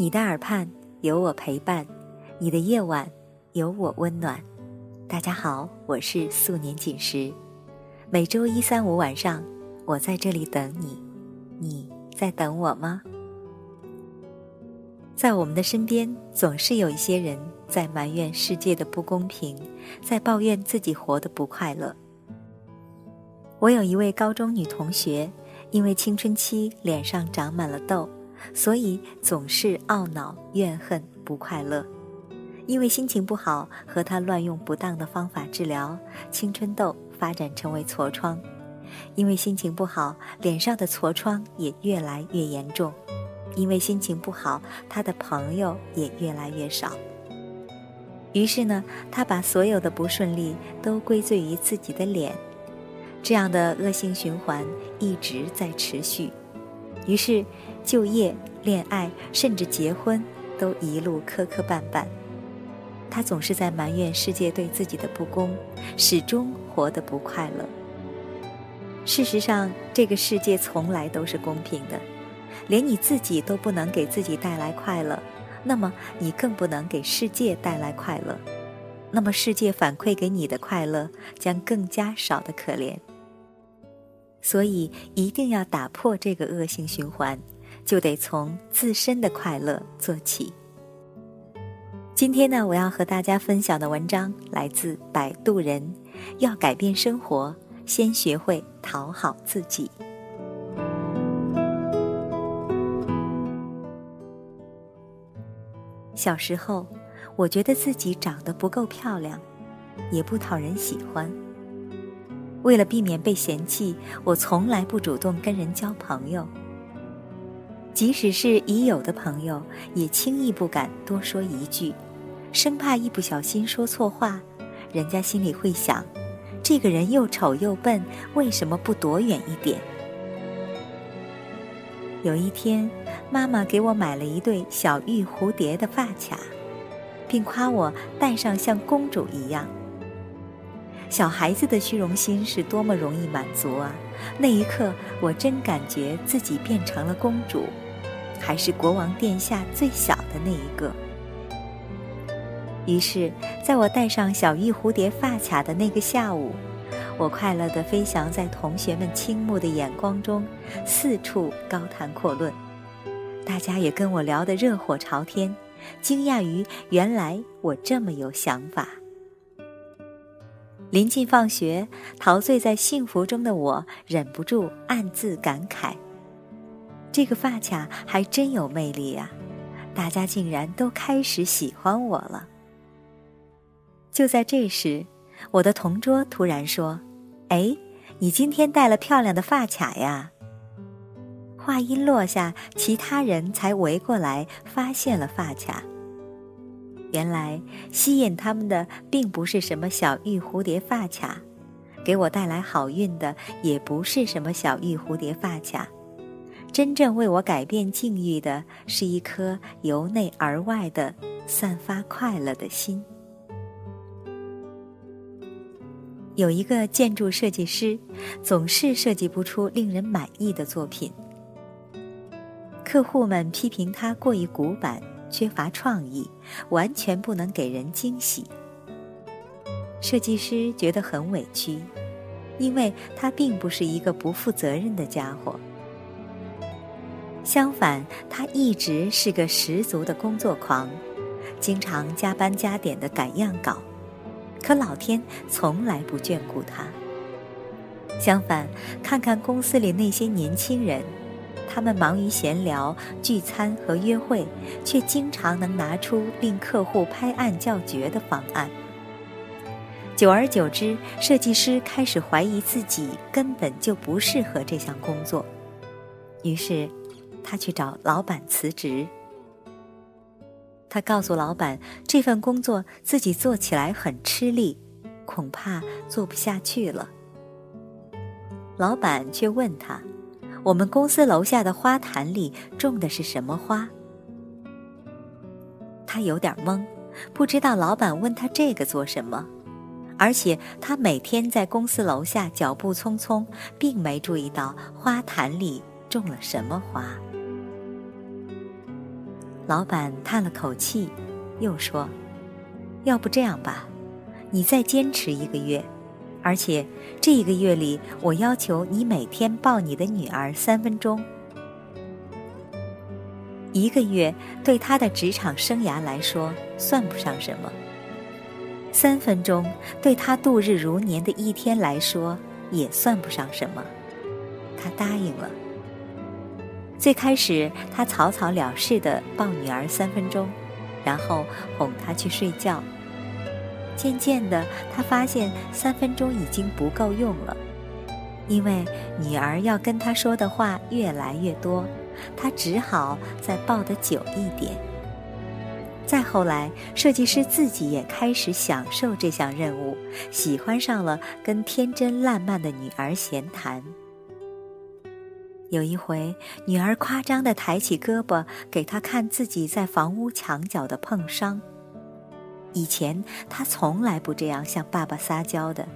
你的耳畔有我陪伴，你的夜晚有我温暖。大家好，我是素年锦时。每周一、三、五晚上，我在这里等你。你在等我吗？在我们的身边，总是有一些人在埋怨世界的不公平，在抱怨自己活得不快乐。我有一位高中女同学，因为青春期脸上长满了痘。所以总是懊恼、怨恨、不快乐，因为心情不好和他乱用不当的方法治疗，青春痘发展成为痤疮，因为心情不好，脸上的痤疮也越来越严重，因为心情不好，他的朋友也越来越少。于是呢，他把所有的不顺利都归罪于自己的脸，这样的恶性循环一直在持续。于是，就业、恋爱，甚至结婚，都一路磕磕绊绊。他总是在埋怨世界对自己的不公，始终活得不快乐。事实上，这个世界从来都是公平的，连你自己都不能给自己带来快乐，那么你更不能给世界带来快乐。那么，世界反馈给你的快乐将更加少得可怜。所以，一定要打破这个恶性循环，就得从自身的快乐做起。今天呢，我要和大家分享的文章来自摆渡人。要改变生活，先学会讨好自己。小时候，我觉得自己长得不够漂亮，也不讨人喜欢。为了避免被嫌弃，我从来不主动跟人交朋友。即使是已有的朋友，也轻易不敢多说一句，生怕一不小心说错话，人家心里会想：这个人又丑又笨，为什么不躲远一点？有一天，妈妈给我买了一对小玉蝴蝶的发卡，并夸我戴上像公主一样。小孩子的虚荣心是多么容易满足啊！那一刻，我真感觉自己变成了公主，还是国王殿下最小的那一个。于是，在我戴上小玉蝴蝶发卡的那个下午，我快乐地飞翔在同学们倾慕的眼光中，四处高谈阔论。大家也跟我聊得热火朝天，惊讶于原来我这么有想法。临近放学，陶醉在幸福中的我忍不住暗自感慨：这个发卡还真有魅力呀！大家竟然都开始喜欢我了。就在这时，我的同桌突然说：“哎，你今天戴了漂亮的发卡呀！”话音落下，其他人才围过来，发现了发卡。原来吸引他们的并不是什么小玉蝴蝶发卡，给我带来好运的也不是什么小玉蝴蝶发卡，真正为我改变境遇的是一颗由内而外的散发快乐的心。有一个建筑设计师，总是设计不出令人满意的作品，客户们批评他过于古板。缺乏创意，完全不能给人惊喜。设计师觉得很委屈，因为他并不是一个不负责任的家伙。相反，他一直是个十足的工作狂，经常加班加点的赶样稿。可老天从来不眷顾他。相反，看看公司里那些年轻人。他们忙于闲聊、聚餐和约会，却经常能拿出令客户拍案叫绝的方案。久而久之，设计师开始怀疑自己根本就不适合这项工作，于是他去找老板辞职。他告诉老板，这份工作自己做起来很吃力，恐怕做不下去了。老板却问他。我们公司楼下的花坛里种的是什么花？他有点懵，不知道老板问他这个做什么，而且他每天在公司楼下脚步匆匆，并没注意到花坛里种了什么花。老板叹了口气，又说：“要不这样吧，你再坚持一个月，而且这一个月里，我要求你每天抱你的女儿三分钟。”一个月对他的职场生涯来说算不上什么，三分钟对他度日如年的一天来说也算不上什么。他答应了。最开始，他草草了事的抱女儿三分钟，然后哄她去睡觉。渐渐的，他发现三分钟已经不够用了，因为女儿要跟他说的话越来越多。他只好再抱得久一点。再后来，设计师自己也开始享受这项任务，喜欢上了跟天真烂漫的女儿闲谈。有一回，女儿夸张地抬起胳膊给他看自己在房屋墙角的碰伤。以前他从来不这样向爸爸撒娇的，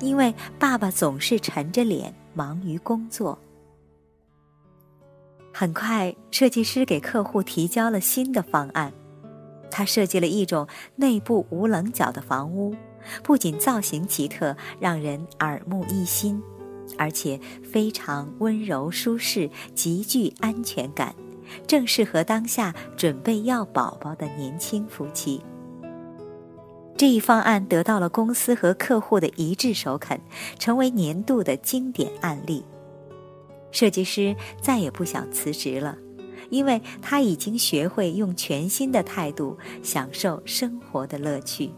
因为爸爸总是沉着脸忙于工作。很快，设计师给客户提交了新的方案。他设计了一种内部无棱角的房屋，不仅造型奇特，让人耳目一新，而且非常温柔舒适，极具安全感，正适合当下准备要宝宝的年轻夫妻。这一方案得到了公司和客户的一致首肯，成为年度的经典案例。设计师再也不想辞职了，因为他已经学会用全新的态度享受生活的乐趣。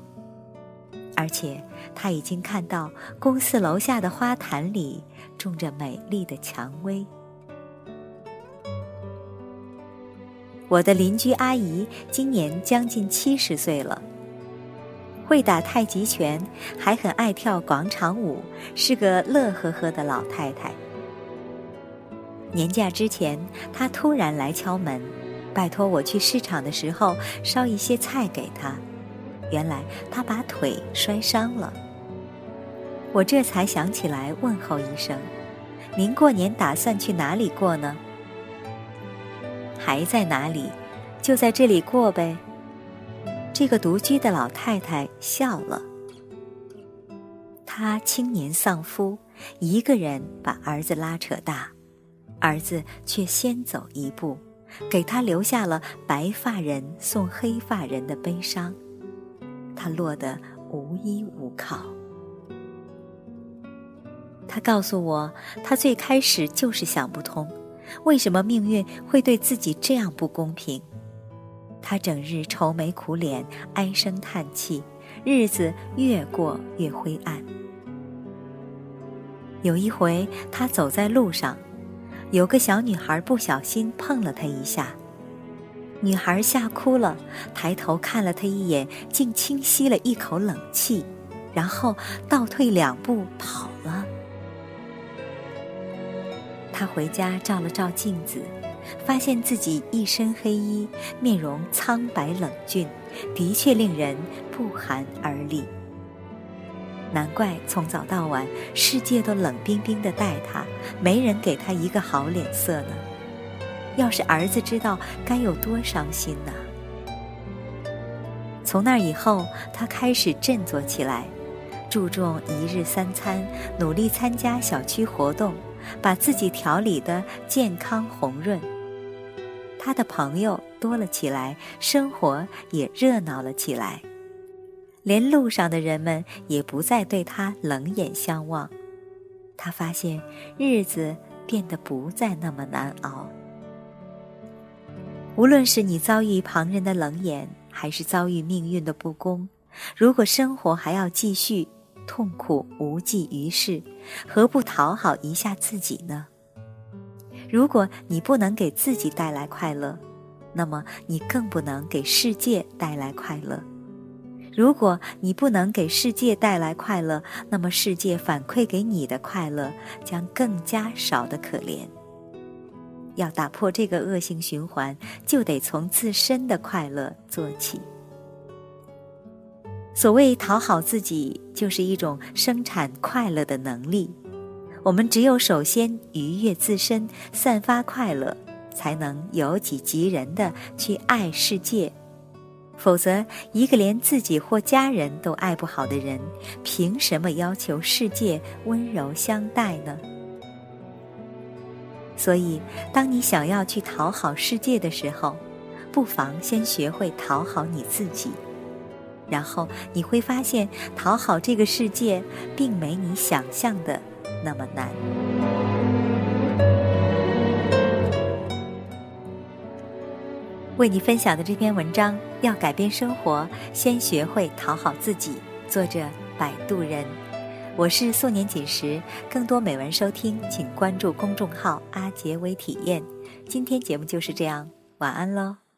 而且他已经看到公司楼下的花坛里种着美丽的蔷薇。我的邻居阿姨今年将近七十岁了，会打太极拳，还很爱跳广场舞，是个乐呵呵的老太太。年假之前，他突然来敲门，拜托我去市场的时候捎一些菜给他。原来他把腿摔伤了。我这才想起来问候一声：“您过年打算去哪里过呢？”还在哪里？就在这里过呗。这个独居的老太太笑了。她青年丧夫，一个人把儿子拉扯大。儿子却先走一步，给她留下了白发人送黑发人的悲伤，他落得无依无靠。他告诉我，他最开始就是想不通，为什么命运会对自己这样不公平。他整日愁眉苦脸，唉声叹气，日子越过越灰暗。有一回，他走在路上。有个小女孩不小心碰了他一下，女孩吓哭了，抬头看了他一眼，竟轻吸了一口冷气，然后倒退两步跑了。他回家照了照镜子，发现自己一身黑衣，面容苍白冷峻，的确令人不寒而栗。难怪从早到晚，世界都冷冰冰的待他，没人给他一个好脸色呢。要是儿子知道，该有多伤心呐！从那以后，他开始振作起来，注重一日三餐，努力参加小区活动，把自己调理得健康红润。他的朋友多了起来，生活也热闹了起来。连路上的人们也不再对他冷眼相望，他发现日子变得不再那么难熬。无论是你遭遇旁人的冷眼，还是遭遇命运的不公，如果生活还要继续，痛苦无济于事，何不讨好一下自己呢？如果你不能给自己带来快乐，那么你更不能给世界带来快乐。如果你不能给世界带来快乐，那么世界反馈给你的快乐将更加少得可怜。要打破这个恶性循环，就得从自身的快乐做起。所谓讨好自己，就是一种生产快乐的能力。我们只有首先愉悦自身，散发快乐，才能由己及人的去爱世界。否则，一个连自己或家人都爱不好的人，凭什么要求世界温柔相待呢？所以，当你想要去讨好世界的时候，不妨先学会讨好你自己，然后你会发现，讨好这个世界，并没你想象的那么难。为你分享的这篇文章，要改变生活，先学会讨好自己。作者：摆渡人。我是素年锦时，更多美文收听，请关注公众号“阿杰微体验”。今天节目就是这样，晚安喽。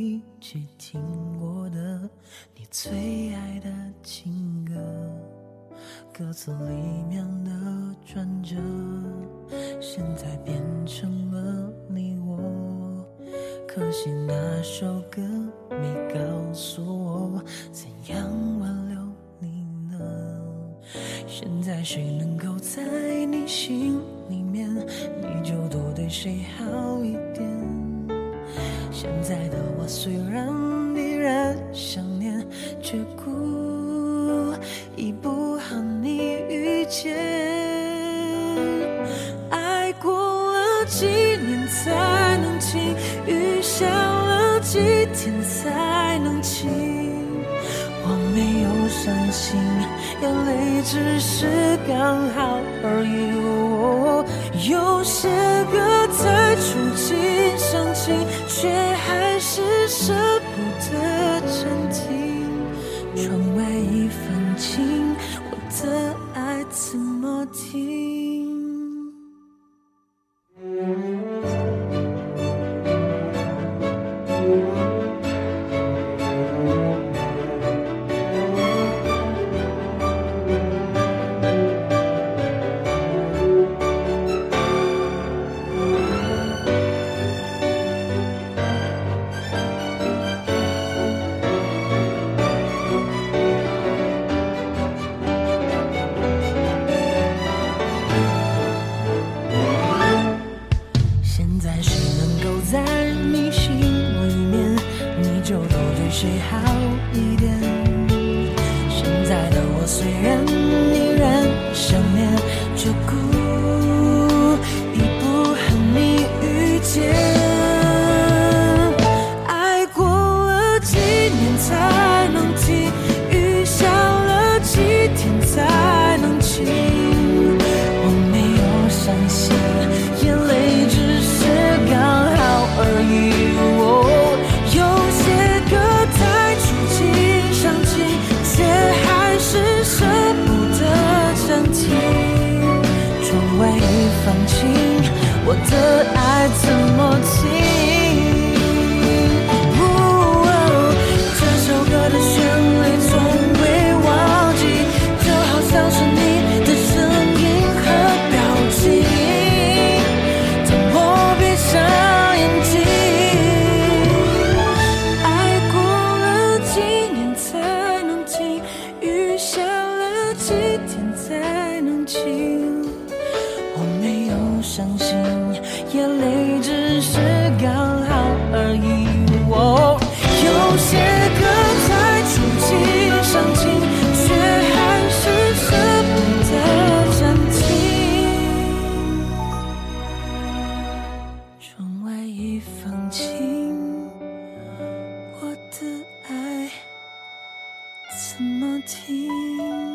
一起听过的你最爱的情歌，歌词里面的转折，现在变成了你我。可惜那首歌没告诉我怎样挽留你呢。现在谁能够在你心里面，你就多对谁好一点。现在的我虽然依然想念，却故意不和你遇见。爱过了几年才能晴，雨下了几天才能晴，我没有伤心。眼泪只是刚好而已。有些歌再触景却还情我没有伤心眼泪只是刚好而已哦有些歌太触景伤情却还是舍不得暂停窗外已放晴我的爱怎么停